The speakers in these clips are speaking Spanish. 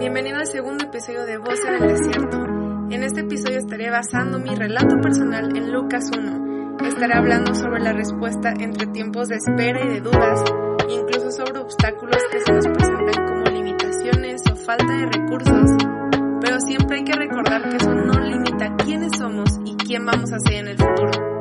Bienvenido al segundo episodio de Voz en el Desierto. En este episodio estaré basando mi relato personal en Lucas 1. Estaré hablando sobre la respuesta entre tiempos de espera y de dudas, incluso sobre obstáculos que se nos presentan como limitaciones o falta de recursos. Pero siempre hay que recordar que eso no limita quiénes somos y quién vamos a ser en el futuro.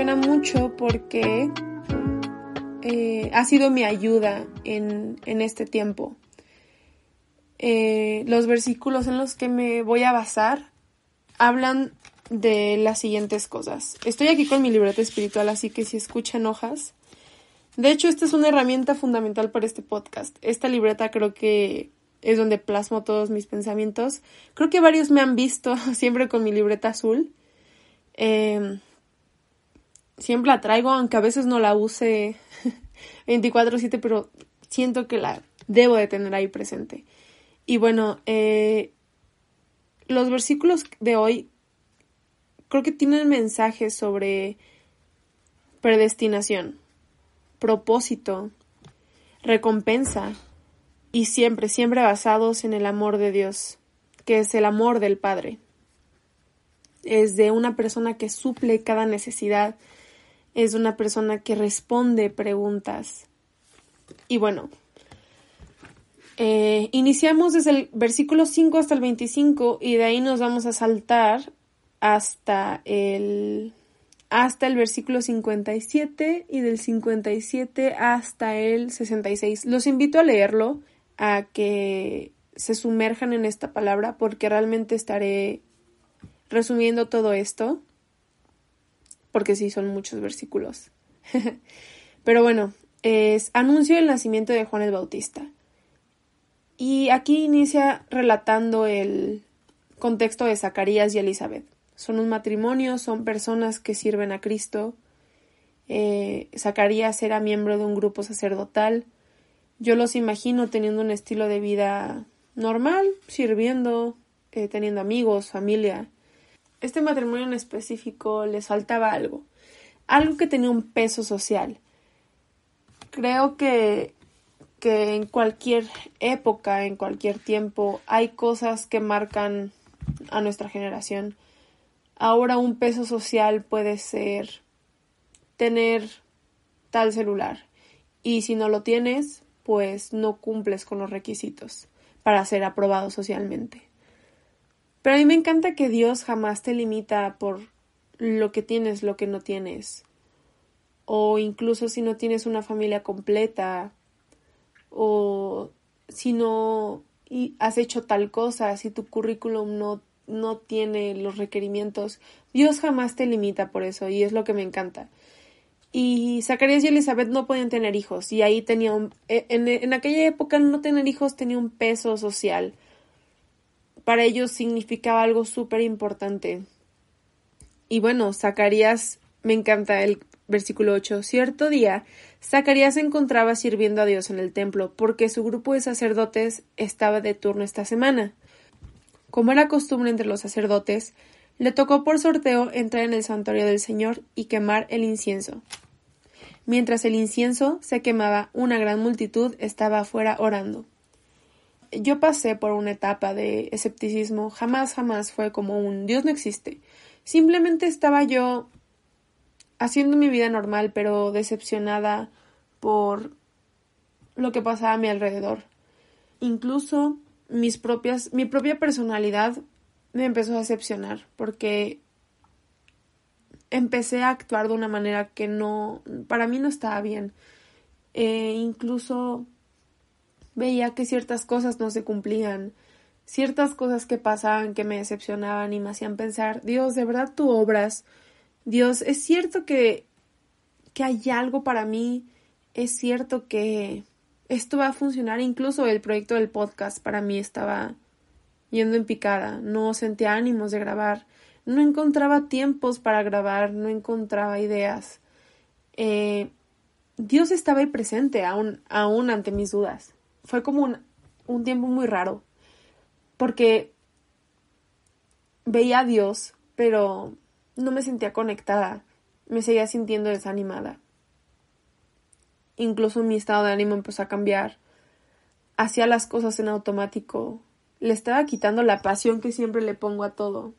Emociona mucho porque eh, ha sido mi ayuda en, en este tiempo. Eh, los versículos en los que me voy a basar hablan de las siguientes cosas. Estoy aquí con mi libreta espiritual, así que si escuchan hojas. De hecho, esta es una herramienta fundamental para este podcast. Esta libreta creo que es donde plasmo todos mis pensamientos. Creo que varios me han visto siempre con mi libreta azul. Eh, siempre la traigo, aunque a veces no la use 24/7, pero siento que la debo de tener ahí presente. Y bueno, eh, los versículos de hoy creo que tienen mensajes sobre predestinación, propósito, recompensa y siempre, siempre basados en el amor de Dios, que es el amor del Padre. Es de una persona que suple cada necesidad, es una persona que responde preguntas. Y bueno, eh, iniciamos desde el versículo 5 hasta el 25 y de ahí nos vamos a saltar hasta el hasta el versículo 57 y del 57 hasta el 66. Los invito a leerlo, a que se sumerjan en esta palabra porque realmente estaré resumiendo todo esto porque sí son muchos versículos. Pero bueno, es anuncio el nacimiento de Juan el Bautista. Y aquí inicia relatando el contexto de Zacarías y Elizabeth. Son un matrimonio, son personas que sirven a Cristo. Eh, Zacarías era miembro de un grupo sacerdotal. Yo los imagino teniendo un estilo de vida normal, sirviendo, eh, teniendo amigos, familia. Este matrimonio en específico les faltaba algo, algo que tenía un peso social. Creo que que en cualquier época, en cualquier tiempo, hay cosas que marcan a nuestra generación. Ahora un peso social puede ser tener tal celular y si no lo tienes, pues no cumples con los requisitos para ser aprobado socialmente. Pero a mí me encanta que Dios jamás te limita por lo que tienes, lo que no tienes. O incluso si no tienes una familia completa, o si no has hecho tal cosa, si tu currículum no, no tiene los requerimientos, Dios jamás te limita por eso y es lo que me encanta. Y Zacarías y Elizabeth no podían tener hijos y ahí tenía un, e, en, en aquella época no tener hijos tenía un peso social. Para ellos significaba algo súper importante. Y bueno, Zacarías me encanta el versículo 8. Cierto día Zacarías se encontraba sirviendo a Dios en el templo, porque su grupo de sacerdotes estaba de turno esta semana. Como era costumbre entre los sacerdotes, le tocó por sorteo entrar en el santuario del Señor y quemar el incienso. Mientras el incienso se quemaba, una gran multitud estaba afuera orando. Yo pasé por una etapa de escepticismo, jamás, jamás fue como un Dios no existe. Simplemente estaba yo haciendo mi vida normal, pero decepcionada por lo que pasaba a mi alrededor. Incluso mis propias, mi propia personalidad me empezó a decepcionar porque empecé a actuar de una manera que no, para mí no estaba bien. E incluso veía que ciertas cosas no se cumplían. ciertas cosas que pasaban que me decepcionaban y me hacían pensar, Dios, de verdad tú obras. Dios, es cierto que, que hay algo para mí. Es cierto que esto va a funcionar. Incluso el proyecto del podcast para mí estaba yendo en picada. No sentía ánimos de grabar. No encontraba tiempos para grabar. No encontraba ideas. Eh, Dios estaba ahí presente aún, aún ante mis dudas. Fue como un, un tiempo muy raro. Porque veía a Dios, pero no me sentía conectada. Me seguía sintiendo desanimada. Incluso mi estado de ánimo empezó a cambiar. Hacía las cosas en automático. Le estaba quitando la pasión que siempre le pongo a todo.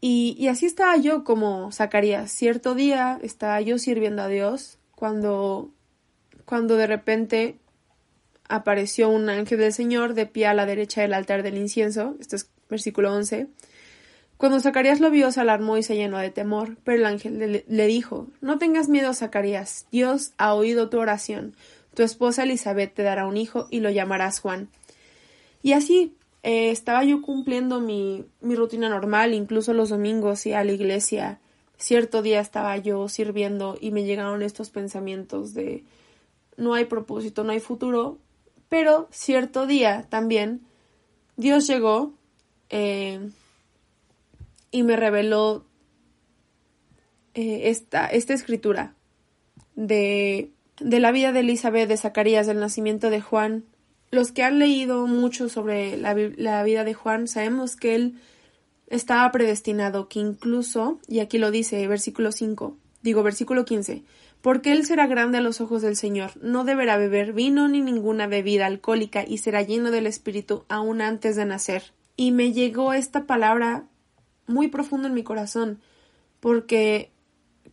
Y, y así estaba yo como Zacarías. Cierto día estaba yo sirviendo a Dios cuando, cuando de repente apareció un ángel del Señor de pie a la derecha del altar del incienso. Esto es versículo 11. Cuando Zacarías lo vio, se alarmó y se llenó de temor, pero el ángel le, dijo, No tengas miedo, Zacarías, Dios ha oído tu oración. Tu esposa Elizabeth te dará un hijo y lo llamarás Juan. Y así eh, estaba yo cumpliendo mi, mi rutina normal, incluso los domingos y a la iglesia. Cierto día estaba yo sirviendo y me llegaron estos pensamientos de no hay propósito, no hay futuro, pero cierto día también Dios llegó eh, y me reveló eh, esta, esta escritura de, de la vida de Elizabeth, de Zacarías, del nacimiento de Juan. Los que han leído mucho sobre la, la vida de Juan sabemos que él estaba predestinado, que incluso, y aquí lo dice, versículo 5, digo versículo 15, porque él será grande a los ojos del Señor, no deberá beber vino ni ninguna bebida alcohólica y será lleno del Espíritu aún antes de nacer. Y me llegó esta palabra muy profundo en mi corazón, porque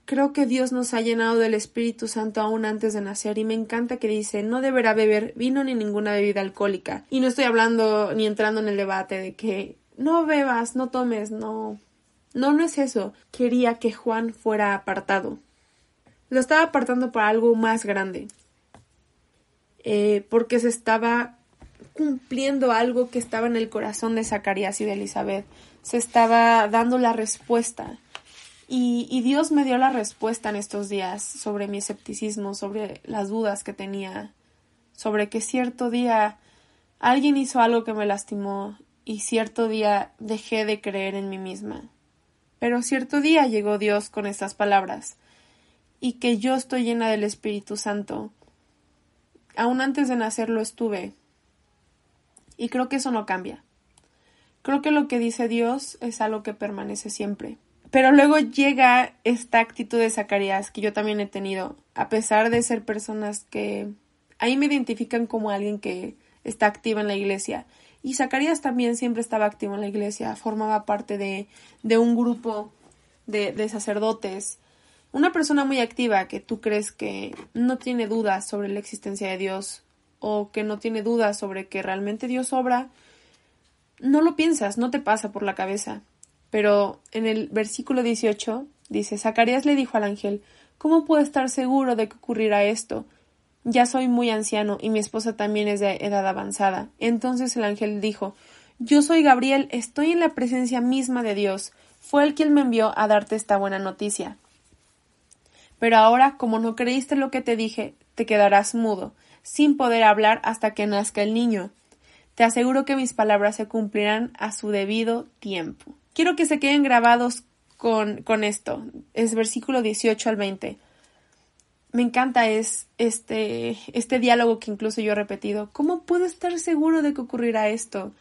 creo que Dios nos ha llenado del Espíritu Santo aún antes de nacer y me encanta que dice no deberá beber vino ni ninguna bebida alcohólica. Y no estoy hablando ni entrando en el debate de que no bebas, no tomes, no. No, no es eso. Quería que Juan fuera apartado. Lo estaba apartando para algo más grande. Eh, porque se estaba cumpliendo algo que estaba en el corazón de Zacarías y de Elizabeth se estaba dando la respuesta. Y, y, Dios me dio la respuesta en estos días sobre mi escepticismo, sobre las dudas que tenía, sobre que cierto día alguien hizo algo que me lastimó y cierto día dejé de creer en mí misma. Pero cierto día llegó Dios con estas palabras y que yo estoy llena del Espíritu Santo. Aún antes de nacer lo estuve. Y creo que eso no cambia. Creo que lo que dice Dios es algo que permanece siempre. Pero luego llega esta actitud de Zacarías que yo también he tenido, a pesar de ser personas que ahí me identifican como alguien que está activa en la iglesia. Y Zacarías también siempre estaba activo en la iglesia, formaba parte de, de un grupo de, de sacerdotes. Una persona muy activa que tú crees que no tiene dudas sobre la existencia de Dios o que no tiene dudas sobre que realmente Dios obra no lo piensas, no te pasa por la cabeza. Pero en el versículo 18 dice, Zacarías le dijo al ángel, ¿cómo puedo estar seguro de que ocurrirá esto? Ya soy muy anciano y mi esposa también es de edad avanzada. Entonces el ángel dijo, Yo soy Gabriel, estoy en la presencia misma de Dios. Fue el quien me envió a darte esta buena noticia. Pero ahora, como no creíste lo que te dije, te quedarás mudo, sin poder hablar hasta que nazca el niño. Te aseguro que mis palabras se cumplirán a su debido tiempo. Quiero que se queden grabados con, con esto. Es versículo 18 al 20. Me encanta es este, este diálogo que incluso yo he repetido. ¿Cómo puedo estar seguro de que ocurrirá esto?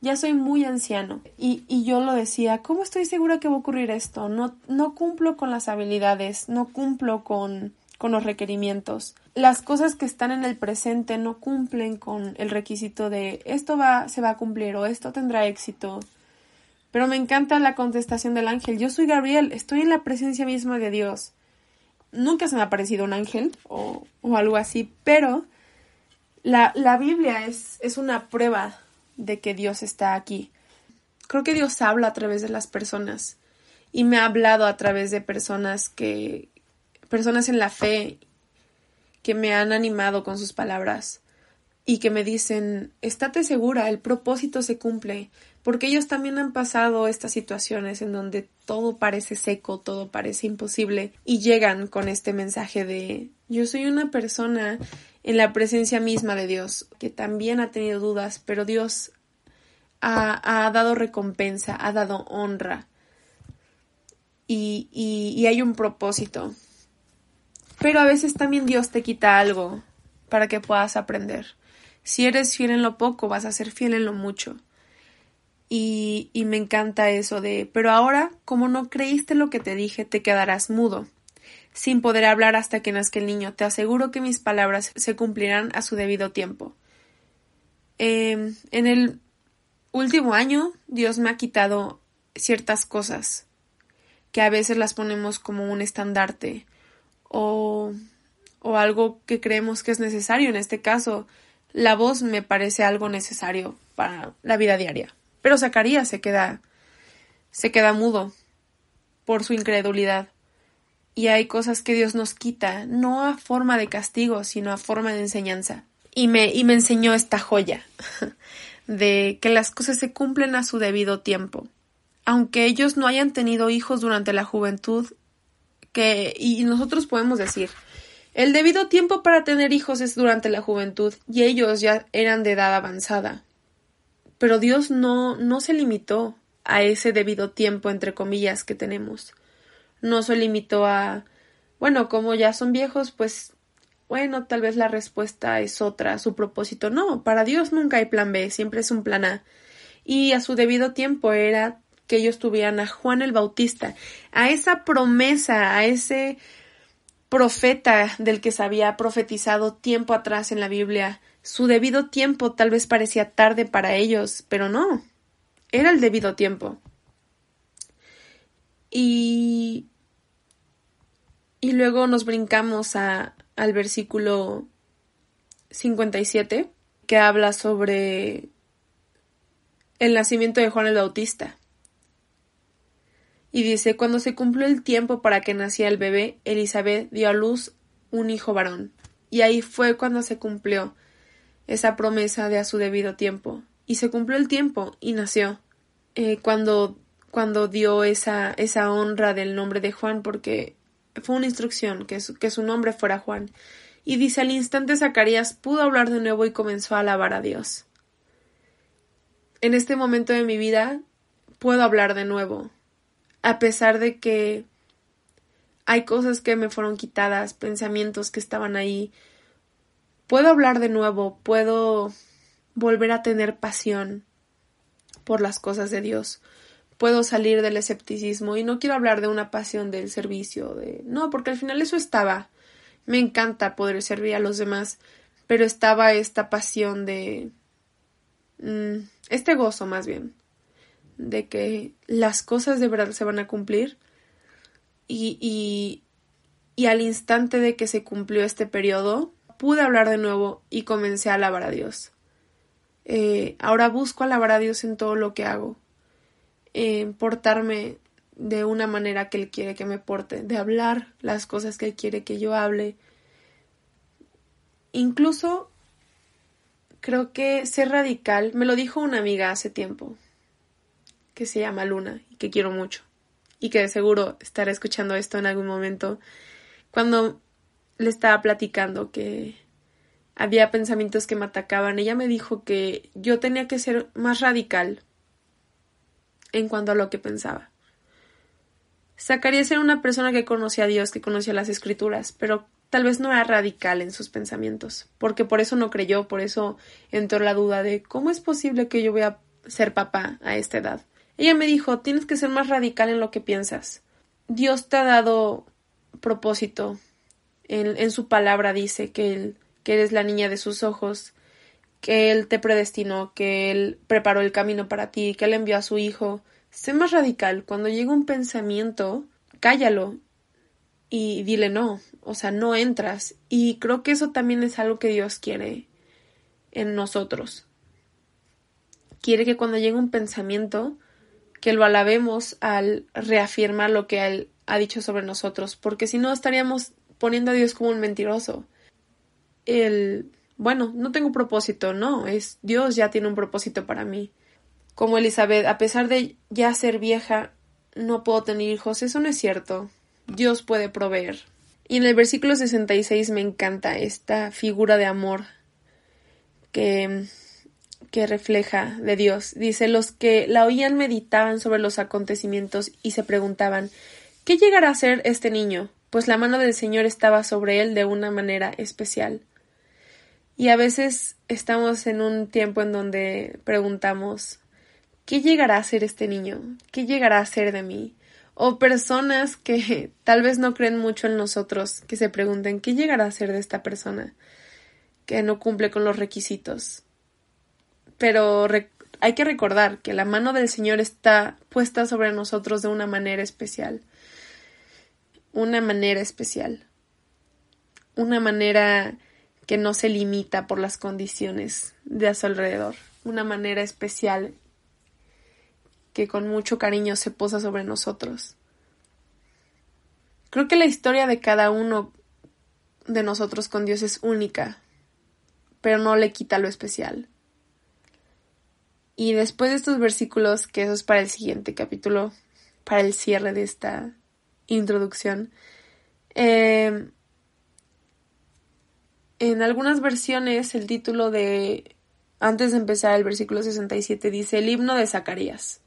Ya soy muy anciano. Y, y yo lo decía, ¿cómo estoy segura que va a ocurrir esto? No, no cumplo con las habilidades, no cumplo con, con los requerimientos. Las cosas que están en el presente no cumplen con el requisito de esto va, se va a cumplir o esto tendrá éxito. Pero me encanta la contestación del ángel. Yo soy Gabriel, estoy en la presencia misma de Dios. Nunca se me ha parecido un ángel o, o algo así, pero la, la Biblia es, es una prueba de que Dios está aquí. Creo que Dios habla a través de las personas y me ha hablado a través de personas que, personas en la fe que me han animado con sus palabras. y que me dicen, estate segura, el propósito se cumple, porque ellos también han pasado estas situaciones en donde todo parece seco, todo parece imposible, y llegan con este mensaje de yo soy una persona en la presencia misma de Dios, que también ha tenido dudas, pero Dios ha, ha dado recompensa, ha dado honra, y, y, y hay un propósito. Pero a veces también Dios te quita algo para que puedas aprender. Si eres fiel en lo poco, vas a ser fiel en lo mucho. Y, y me encanta eso de, pero ahora, como no creíste lo que te dije, te quedarás mudo, sin poder hablar hasta que nazca el niño. Te aseguro que mis palabras se cumplirán a su debido tiempo. Eh, en el último año, Dios me ha quitado ciertas cosas que a veces las ponemos como un estandarte o, o algo que creemos que es necesario. En este caso, la voz me parece algo necesario para la vida diaria. Pero Zacarías se queda se queda mudo por su incredulidad. Y hay cosas que Dios nos quita, no a forma de castigo, sino a forma de enseñanza. Y me, y me enseñó esta joya de que las cosas se cumplen a su debido tiempo. Aunque ellos no hayan tenido hijos durante la juventud, que, y nosotros podemos decir, el debido tiempo para tener hijos es durante la juventud y ellos ya eran de edad avanzada. Pero Dios no, no se limitó a ese debido tiempo, entre comillas, que tenemos. No se limitó a, bueno, como ya son viejos, pues, bueno, tal vez la respuesta es otra, su propósito. No, para Dios nunca hay plan B, siempre es un plan A. Y a su debido tiempo era que ellos tuvieran a Juan el Bautista, a esa promesa, a ese profeta del que se había profetizado tiempo atrás en la Biblia. Su debido tiempo tal vez parecía tarde para ellos, pero no, era el debido tiempo. Y, y luego nos brincamos a, al versículo 57, que habla sobre el nacimiento de Juan el Bautista. Y dice, cuando se cumplió el tiempo para que naciera el bebé, Elizabeth dio a luz un hijo varón. Y ahí fue cuando se cumplió esa promesa de a su debido tiempo. Y se cumplió el tiempo y nació. Eh, cuando, cuando dio esa, esa honra del nombre de Juan, porque fue una instrucción que su, que su nombre fuera Juan. Y dice al instante Zacarías pudo hablar de nuevo y comenzó a alabar a Dios. En este momento de mi vida puedo hablar de nuevo a pesar de que hay cosas que me fueron quitadas, pensamientos que estaban ahí, puedo hablar de nuevo, puedo volver a tener pasión por las cosas de Dios. Puedo salir del escepticismo y no quiero hablar de una pasión del servicio, de no, porque al final eso estaba. Me encanta poder servir a los demás, pero estaba esta pasión de mm, este gozo más bien de que las cosas de verdad se van a cumplir y, y, al instante de que se cumplió este periodo pude hablar de nuevo y comencé a alabar a Dios. Eh, ahora busco alabar a Dios en todo lo que hago, en portarme de una manera que Él quiere que me porte, de hablar las cosas que Él quiere que yo hable. Incluso creo que ser radical, me lo dijo una amiga hace tiempo, que se llama Luna y que quiero mucho y que de seguro estará escuchando esto en algún momento, cuando le estaba platicando que había pensamientos que me atacaban, ella me dijo que yo tenía que ser más radical en cuanto a lo que pensaba. Zacarías era una persona que conocía a Dios, que conocía las escrituras, pero tal vez no era radical en sus pensamientos, porque por eso no creyó, por eso entró la duda de cómo es posible que yo voy a ser papá a esta edad. Ella me dijo, tienes que ser más radical en lo que piensas. Dios te ha dado propósito. En, en su palabra dice que, él, que eres la niña de sus ojos, que Él te predestinó, que Él preparó el camino para ti, que Él envió a su Hijo. Sé más radical. Cuando llega un pensamiento, cállalo y dile no. O sea, no entras. Y creo que eso también es algo que Dios quiere en nosotros. Quiere que cuando llegue un pensamiento, que lo alabemos al reafirmar lo que Él ha dicho sobre nosotros, porque si no estaríamos poniendo a Dios como un mentiroso. El bueno, no tengo propósito, no, es Dios ya tiene un propósito para mí. Como Elizabeth, a pesar de ya ser vieja, no puedo tener hijos, eso no es cierto. Dios puede proveer. Y en el versículo 66 me encanta esta figura de amor que, que refleja de Dios. Dice, los que la oían meditaban sobre los acontecimientos y se preguntaban, ¿qué llegará a ser este niño? Pues la mano del Señor estaba sobre él de una manera especial. Y a veces estamos en un tiempo en donde preguntamos, ¿qué llegará a ser este niño? ¿Qué llegará a ser de mí? O personas que tal vez no creen mucho en nosotros, que se pregunten, ¿qué llegará a ser de esta persona? Que no cumple con los requisitos. Pero hay que recordar que la mano del Señor está puesta sobre nosotros de una manera especial. Una manera especial. Una manera que no se limita por las condiciones de a su alrededor. Una manera especial que con mucho cariño se posa sobre nosotros. Creo que la historia de cada uno de nosotros con Dios es única, pero no le quita lo especial. Y después de estos versículos, que eso es para el siguiente capítulo, para el cierre de esta introducción, eh, en algunas versiones el título de antes de empezar el versículo 67 dice el himno de Zacarías.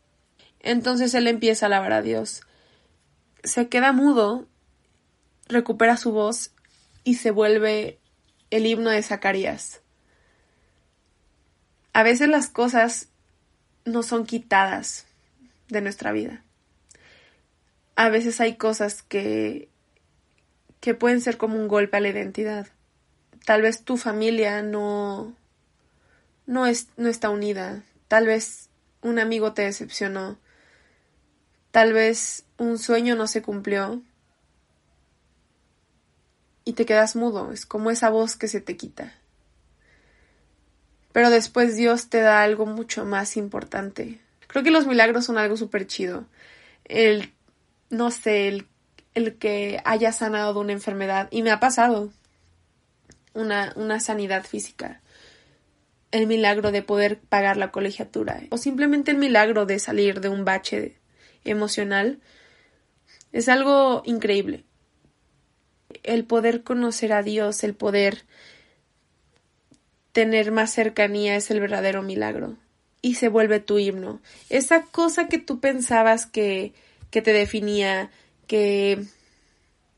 Entonces él empieza a alabar a Dios. Se queda mudo, recupera su voz y se vuelve el himno de Zacarías. A veces las cosas no son quitadas de nuestra vida. A veces hay cosas que que pueden ser como un golpe a la identidad tal vez tu familia no, no, es, no está unida, tal vez un amigo te decepcionó, tal vez un sueño no se cumplió y te quedas mudo, es como esa voz que se te quita. Pero después Dios te da algo mucho más importante. Creo que los milagros son algo súper chido. El, no sé, el, el que haya sanado de una enfermedad. Y me ha pasado una, una sanidad física, el milagro de poder pagar la colegiatura o simplemente el milagro de salir de un bache emocional es algo increíble. El poder conocer a Dios, el poder tener más cercanía es el verdadero milagro y se vuelve tu himno. Esa cosa que tú pensabas que, que te definía, que,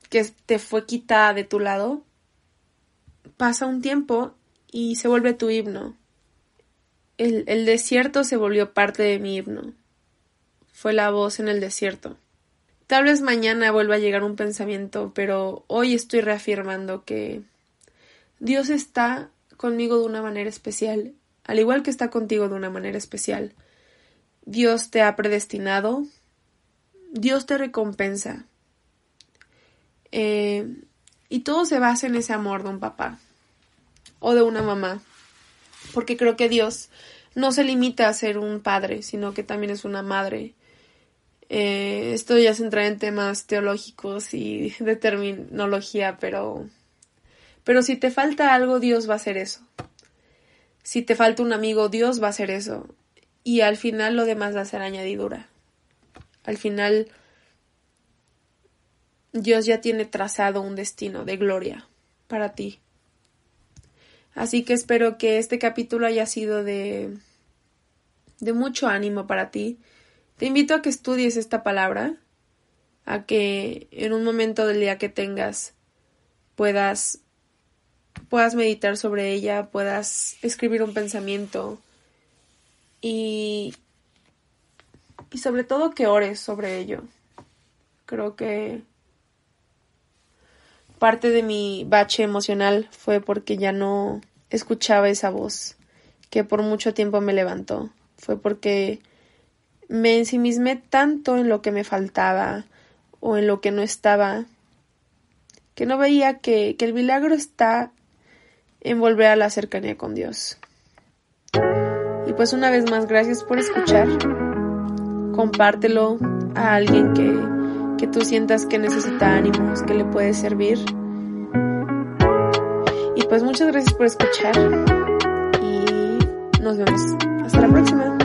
que te fue quitada de tu lado, pasa un tiempo y se vuelve tu himno. El, el desierto se volvió parte de mi himno. Fue la voz en el desierto. Tal vez mañana vuelva a llegar un pensamiento, pero hoy estoy reafirmando que Dios está conmigo de una manera especial, al igual que está contigo de una manera especial. Dios te ha predestinado, Dios te recompensa. Eh, y todo se basa en ese amor de un papá o de una mamá. Porque creo que Dios no se limita a ser un padre, sino que también es una madre. Eh, esto ya se entra en temas teológicos y de terminología, pero, pero si te falta algo, Dios va a hacer eso. Si te falta un amigo, Dios va a hacer eso. Y al final lo demás va a ser añadidura. Al final Dios ya tiene trazado un destino de gloria para ti. Así que espero que este capítulo haya sido de de mucho ánimo para ti. Te invito a que estudies esta palabra, a que en un momento del día que tengas puedas puedas meditar sobre ella, puedas escribir un pensamiento y y sobre todo que ores sobre ello. Creo que parte de mi bache emocional fue porque ya no escuchaba esa voz que por mucho tiempo me levantó. Fue porque me ensimismé tanto en lo que me faltaba o en lo que no estaba que no veía que, que el milagro está en volver a la cercanía con Dios. Y pues una vez más, gracias por escuchar. Compártelo a alguien que que tú sientas que necesita ánimos, que le puede servir. Y pues muchas gracias por escuchar y nos vemos hasta la próxima.